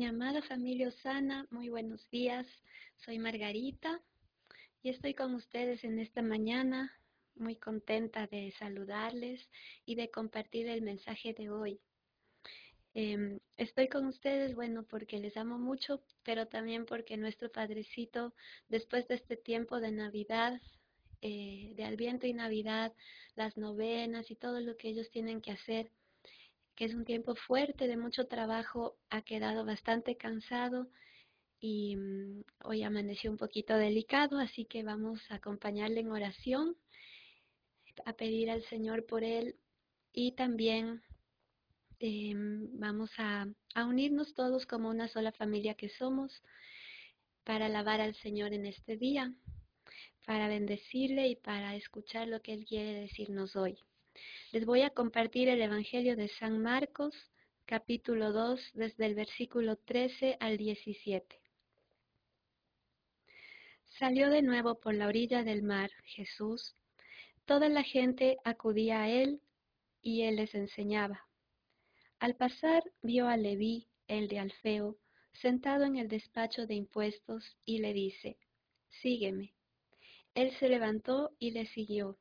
Mi amada familia Osana, muy buenos días. Soy Margarita y estoy con ustedes en esta mañana, muy contenta de saludarles y de compartir el mensaje de hoy. Em, estoy con ustedes, bueno, porque les amo mucho, pero también porque nuestro Padrecito, después de este tiempo de Navidad, eh, de Alviento y Navidad, las novenas y todo lo que ellos tienen que hacer, es un tiempo fuerte de mucho trabajo, ha quedado bastante cansado y mm, hoy amaneció un poquito delicado, así que vamos a acompañarle en oración, a pedir al Señor por él y también em, vamos a, a unirnos todos como una sola familia que somos para alabar al Señor en este día, para bendecirle y para escuchar lo que Él quiere decirnos hoy. Les voy a compartir el Evangelio de San Marcos, capítulo 2, desde el versículo 13 al 17. Salió de nuevo por la orilla del mar Jesús. Toda la gente acudía a él y él les enseñaba. Al pasar vio a Leví, el de Alfeo, sentado en el despacho de impuestos y le dice, Sígueme. Él se levantó y le siguió.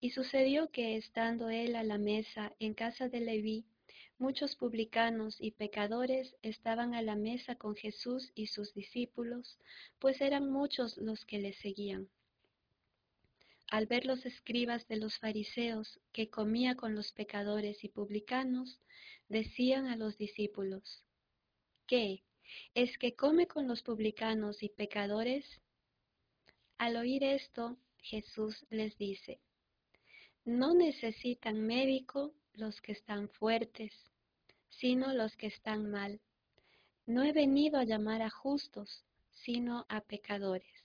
Y sucedió que, estando él a la mesa en casa de Leví, muchos publicanos y pecadores estaban a la mesa con Jesús y sus discípulos, pues eran muchos los que le seguían. Al ver los escribas de los fariseos que comía con los pecadores y publicanos, decían a los discípulos, ¿qué? ¿Es que come con los publicanos y pecadores? Al oír esto, Jesús les dice, no necesitan médico los que están fuertes, sino los que están mal. No he venido a llamar a justos, sino a pecadores.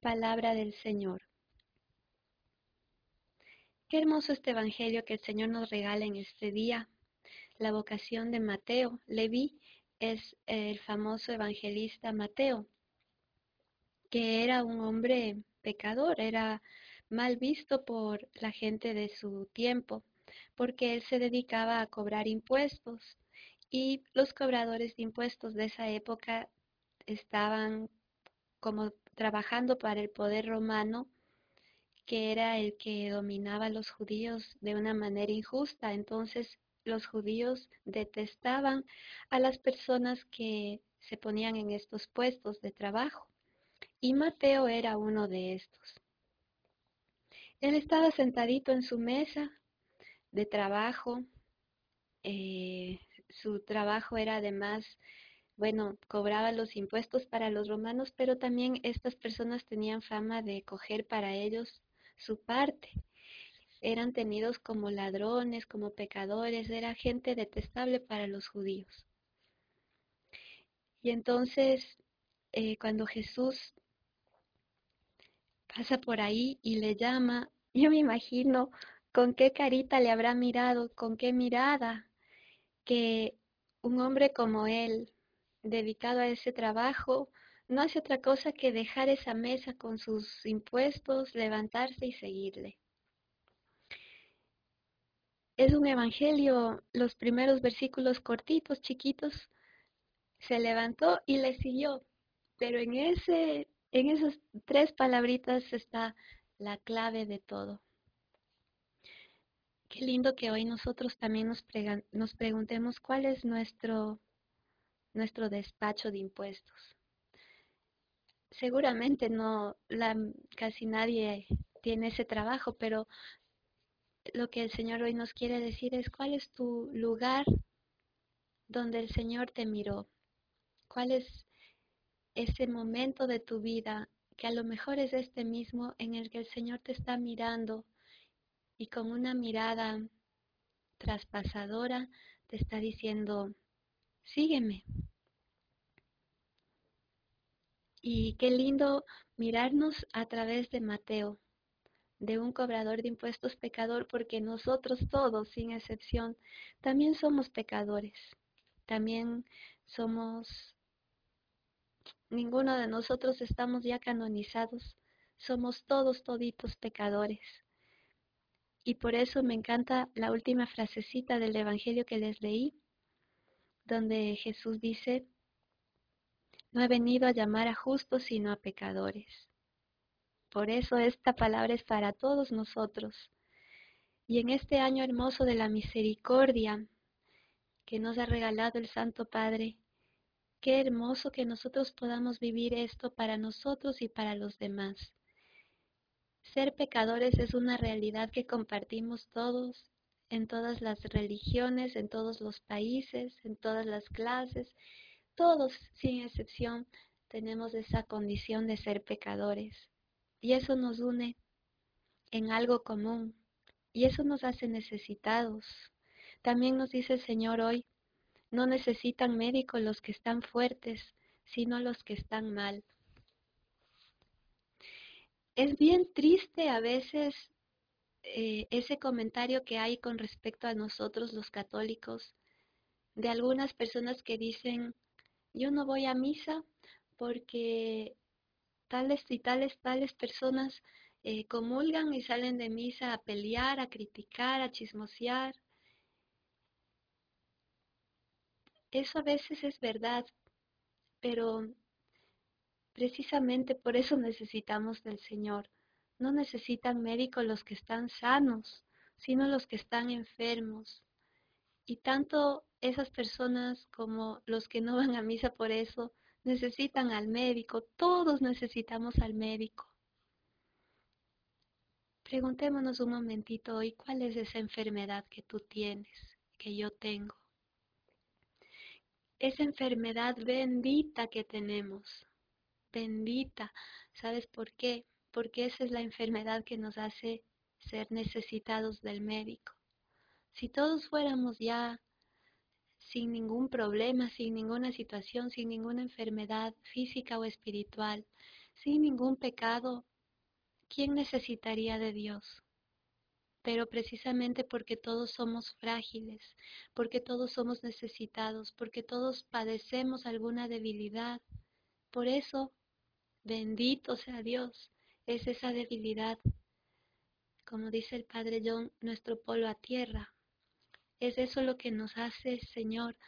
Palabra del Señor. Qué hermoso este Evangelio que el Señor nos regala en este día. La vocación de Mateo. Leví es el famoso evangelista Mateo, que era un hombre pecador, era mal visto por la gente de su tiempo, porque él se dedicaba a cobrar impuestos y los cobradores de impuestos de esa época estaban como trabajando para el poder romano, que era el que dominaba a los judíos de una manera injusta. Entonces los judíos detestaban a las personas que se ponían en estos puestos de trabajo. Y Mateo era uno de estos. Él estaba sentadito en su mesa de trabajo. Eh, su trabajo era además, bueno, cobraba los impuestos para los romanos, pero también estas personas tenían fama de coger para ellos su parte. Eran tenidos como ladrones, como pecadores, era gente detestable para los judíos. Y entonces, eh, cuando Jesús pasa por ahí y le llama, yo me imagino con qué carita le habrá mirado, con qué mirada, que un hombre como él, dedicado a ese trabajo, no hace otra cosa que dejar esa mesa con sus impuestos, levantarse y seguirle. Es un evangelio, los primeros versículos cortitos, chiquitos, se levantó y le siguió, pero en ese en esas tres palabritas está la clave de todo. Qué lindo que hoy nosotros también nos, nos preguntemos cuál es nuestro, nuestro despacho de impuestos. Seguramente no, casi nadie tiene ese trabajo, pero lo que el Señor hoy nos quiere decir es cuál es tu lugar donde el Señor te miró, cuál es ese momento de tu vida que a lo mejor es este mismo en el que el Señor te está mirando y con una mirada traspasadora te está diciendo, sígueme. Y qué lindo mirarnos a través de Mateo, de un cobrador de impuestos pecador, porque nosotros todos, sin excepción, también somos pecadores, también somos ninguno de nosotros estamos ya canonizados, somos todos toditos pecadores. Y por eso me encanta la última frasecita del Evangelio que les leí, donde Jesús dice, no he venido a llamar a justos sino a pecadores. Por eso esta palabra es para todos nosotros. Y en este año hermoso de la misericordia que nos ha regalado el Santo Padre, qué hermoso que nosotros podamos vivir esto para nosotros y para los demás. Ser pecadores es una realidad que compartimos todos en todas las religiones, en todos los países, en todas las clases. Todos, sin excepción, tenemos esa condición de ser pecadores. Y eso nos une en algo común. Y eso nos hace necesitados. También nos dice el Señor hoy, no necesitan médicos los que están fuertes, sino los que están mal. Es bien triste a veces eh, ese comentario que hay con respecto a nosotros los católicos, de algunas personas que dicen, yo no voy a misa porque tales y tales, tales personas eh, comulgan y salen de misa a pelear, a criticar, a chismosear. Eso a veces es verdad, pero precisamente por eso necesitamos del Señor. No necesitan médicos los que están sanos, sino los que están enfermos. Y tanto esas personas como los que no van a misa por eso necesitan al médico, todos necesitamos al médico. Preguntémonos un momentito hoy cuál es esa enfermedad que tú tienes, que yo tengo. Esa enfermedad bendita que tenemos, bendita. ¿Sabes por qué? Porque esa es la enfermedad que nos hace ser necesitados del médico. Si todos fuéramos ya sin ningún problema, sin ninguna situación, sin ninguna enfermedad física o espiritual, sin ningún pecado, ¿quién necesitaría de Dios? Pero precisamente porque todos somos frágiles, porque todos somos necesitados, porque todos padecemos alguna debilidad, por eso, bendito sea Dios, es esa debilidad, como dice el Padre John, nuestro polo a tierra, es eso lo que nos hace, Señor,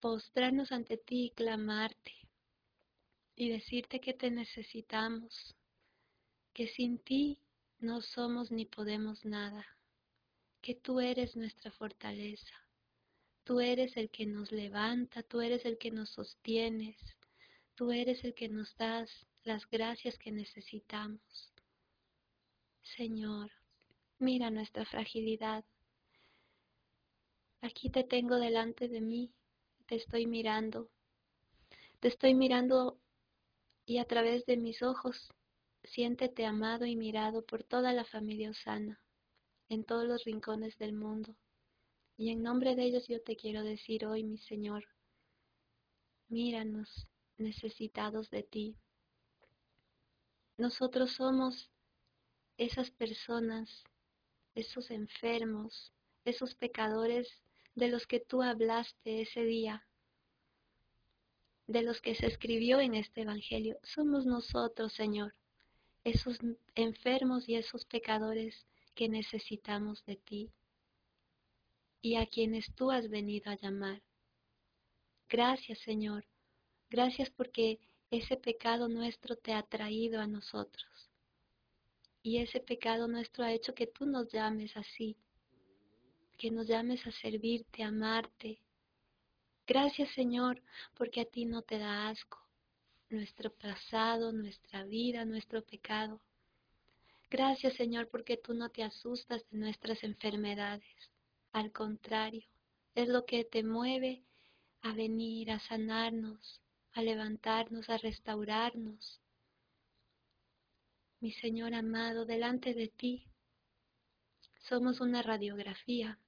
postrarnos ante ti y clamarte y decirte que te necesitamos, que sin ti no somos ni podemos nada, que tú eres nuestra fortaleza, tú eres el que nos levanta, tú eres el que nos sostienes, tú eres el que nos das las gracias que necesitamos. Señor, mira nuestra fragilidad, Aquí te tengo delante de mí, te estoy mirando. Te estoy mirando y a través de mis ojos siéntete amado y mirado por toda la familia Osana, en todos los rincones del mundo. Y en nombre de ellos yo te quiero decir hoy, mi Señor, míranos necesitados de ti. Nosotros somos esas personas, esos enfermos, esos pecadores de los que tú hablaste ese día, de los que se escribió en este Evangelio, somos nosotros, Señor, esos enfermos y esos pecadores que necesitamos de ti y a quienes tú has venido a llamar. Gracias, Señor, gracias porque ese pecado nuestro te ha traído a nosotros. Y ese pecado nuestro ha hecho que tú nos llames así, que nos llames a servirte, a amarte. Gracias Señor, porque a ti no te da asco nuestro pasado, nuestra vida, nuestro pecado. Gracias Señor, porque tú no te asustas de nuestras enfermedades. Al contrario, es lo que te mueve a venir, a sanarnos, a levantarnos, a restaurarnos. Mi Señor amado, delante de ti somos una radiografía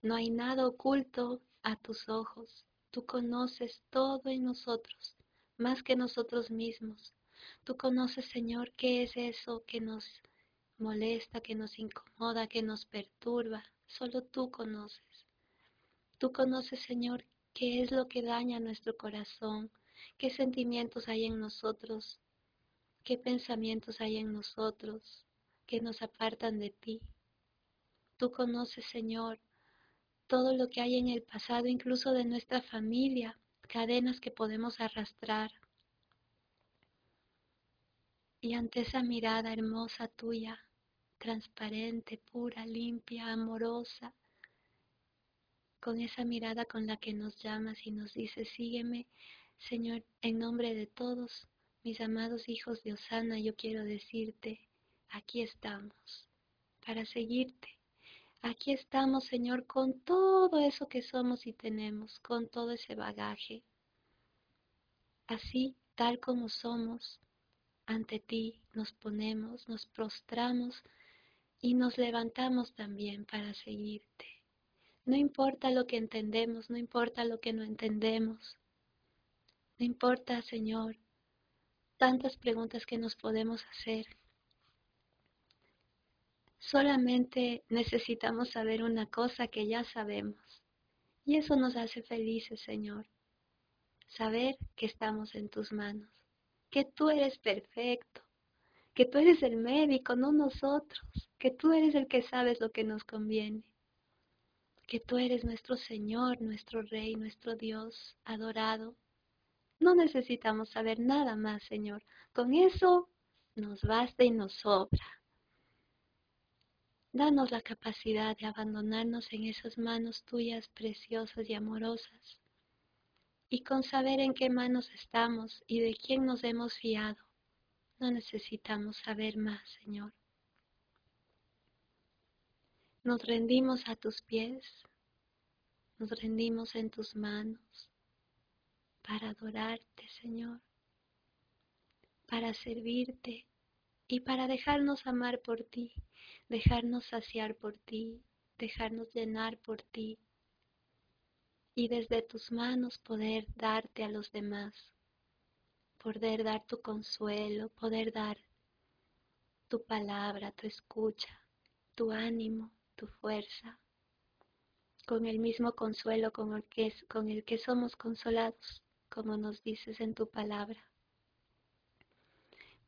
no hay nada oculto a tus ojos. Tú conoces todo en nosotros, más que nosotros mismos. Tú conoces, Señor, qué es eso que nos molesta, que nos incomoda, que nos perturba. Solo tú conoces. Tú conoces, Señor, qué es lo que daña nuestro corazón, qué sentimientos hay en nosotros, qué pensamientos hay en nosotros que nos apartan de ti. Tú conoces, Señor, todo lo que hay en el pasado, incluso de nuestra familia, cadenas que podemos arrastrar. Y ante esa mirada hermosa tuya, transparente, pura, limpia, amorosa, con esa mirada con la que nos llamas y nos dices, sígueme, Señor, en nombre de todos mis amados hijos de Osana, yo quiero decirte, aquí estamos, para seguirte. Aquí estamos, Señor, con todo eso que somos y tenemos, con todo ese bagaje. Así, tal como somos, ante ti nos ponemos, nos prostramos y nos levantamos también para seguirte. No importa lo que entendemos, no importa lo que no entendemos. No importa, Señor, tantas preguntas que nos podemos hacer. Solamente necesitamos saber una cosa que ya sabemos. Y eso nos hace felices, Señor. Saber que estamos en tus manos, que tú eres perfecto, que tú eres el médico, no nosotros, que tú eres el que sabes lo que nos conviene, que tú eres nuestro Señor, nuestro Rey, nuestro Dios adorado. No necesitamos saber nada más, Señor. Con eso nos basta y nos sobra. Danos la capacidad de abandonarnos en esas manos tuyas preciosas y amorosas, y con saber en qué manos estamos y de quién nos hemos fiado no necesitamos saber más, Señor. Nos rendimos a tus pies, nos rendimos en tus manos para adorarte, Señor, para servirte y para dejarnos amar por ti, dejarnos saciar por ti, dejarnos llenar por ti y desde tus manos poder darte a los demás poder dar tu consuelo, poder dar tu palabra, tu escucha, tu ánimo, tu fuerza, con el mismo consuelo con el que, con el que somos consolados, como nos dices en tu palabra.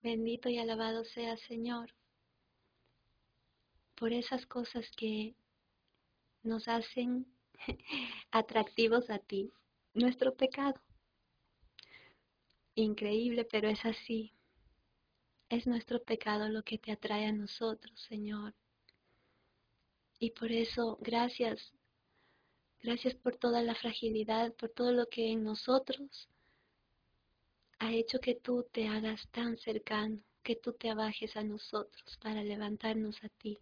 Bendito y alabado sea Señor por esas cosas que nos hacen atractivos a ti, nuestro pecado increíble, pero es así. Es nuestro pecado lo que te atrae a nosotros, Señor. Y por eso, gracias. Gracias por toda la fragilidad, por todo lo que en nosotros ha hecho que tú te hagas tan cercano, que tú te abajes a nosotros para levantarnos a ti.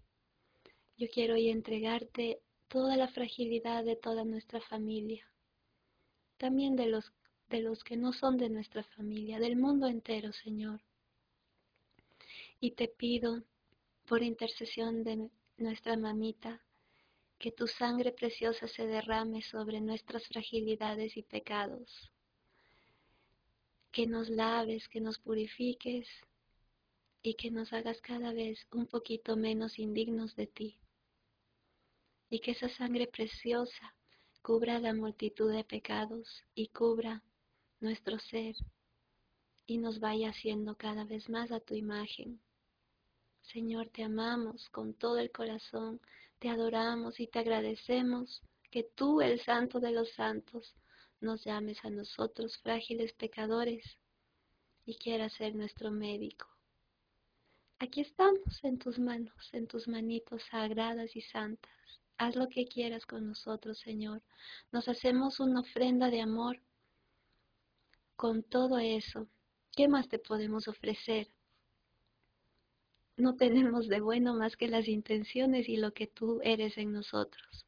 Yo quiero hoy entregarte toda la fragilidad de toda nuestra familia, también de los de los que no son de nuestra familia, del mundo entero, Señor. Y te pido, por intercesión de nuestra mamita, que tu sangre preciosa se derrame sobre nuestras fragilidades y pecados, que nos laves, que nos purifiques y que nos hagas cada vez un poquito menos indignos de ti. Y que esa sangre preciosa cubra la multitud de pecados y cubra nuestro ser y nos vaya haciendo cada vez más a tu imagen. Señor, te amamos con todo el corazón, te adoramos y te agradecemos que tú, el Santo de los Santos, nos llames a nosotros frágiles pecadores y quieras ser nuestro médico. Aquí estamos en tus manos, en tus manitos sagradas y santas. Haz lo que quieras con nosotros, Señor. Nos hacemos una ofrenda de amor con todo eso, ¿qué más te podemos ofrecer? No tenemos de bueno más que las intenciones y lo que tú eres en nosotros.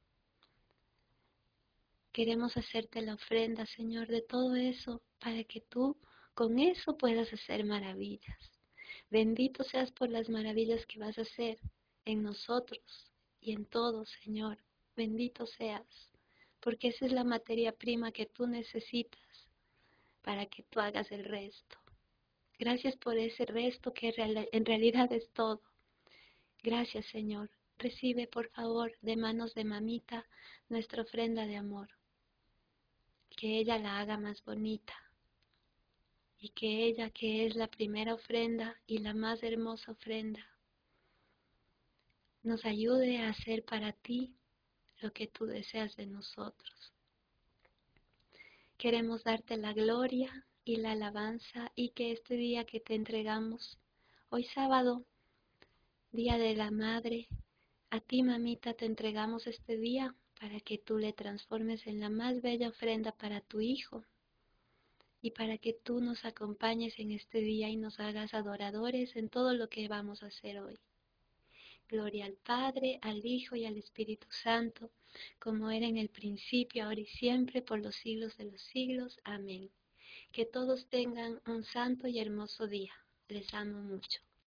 Queremos hacerte la ofrenda, Señor, de todo eso, para que tú con eso puedas hacer maravillas. Bendito seas por las maravillas que vas a hacer en nosotros y en todos, Señor. Bendito seas, porque esa es la materia prima que tú necesitas para que tú hagas el resto. Gracias por ese resto que en realidad es todo. Gracias, Señor. Recibe, por favor, de manos de mamita nuestra ofrenda de amor. Que ella la haga más bonita. Y que ella, que es la primera ofrenda y la más hermosa ofrenda, nos ayude a hacer para ti lo que tú deseas de nosotros. Queremos darte la gloria y la alabanza y que este día que te entregamos, hoy sábado, Día de la Madre, a ti mamita te entregamos este día para que tú le transformes en la más bella ofrenda para tu Hijo y para que tú nos acompañes en este día y nos hagas adoradores en todo lo que vamos a hacer hoy. Gloria al Padre, al Hijo y al Espíritu Santo, como era en el principio, ahora y siempre, por los siglos de los siglos. Amén. Que todos tengan un santo y hermoso día. Les amo mucho.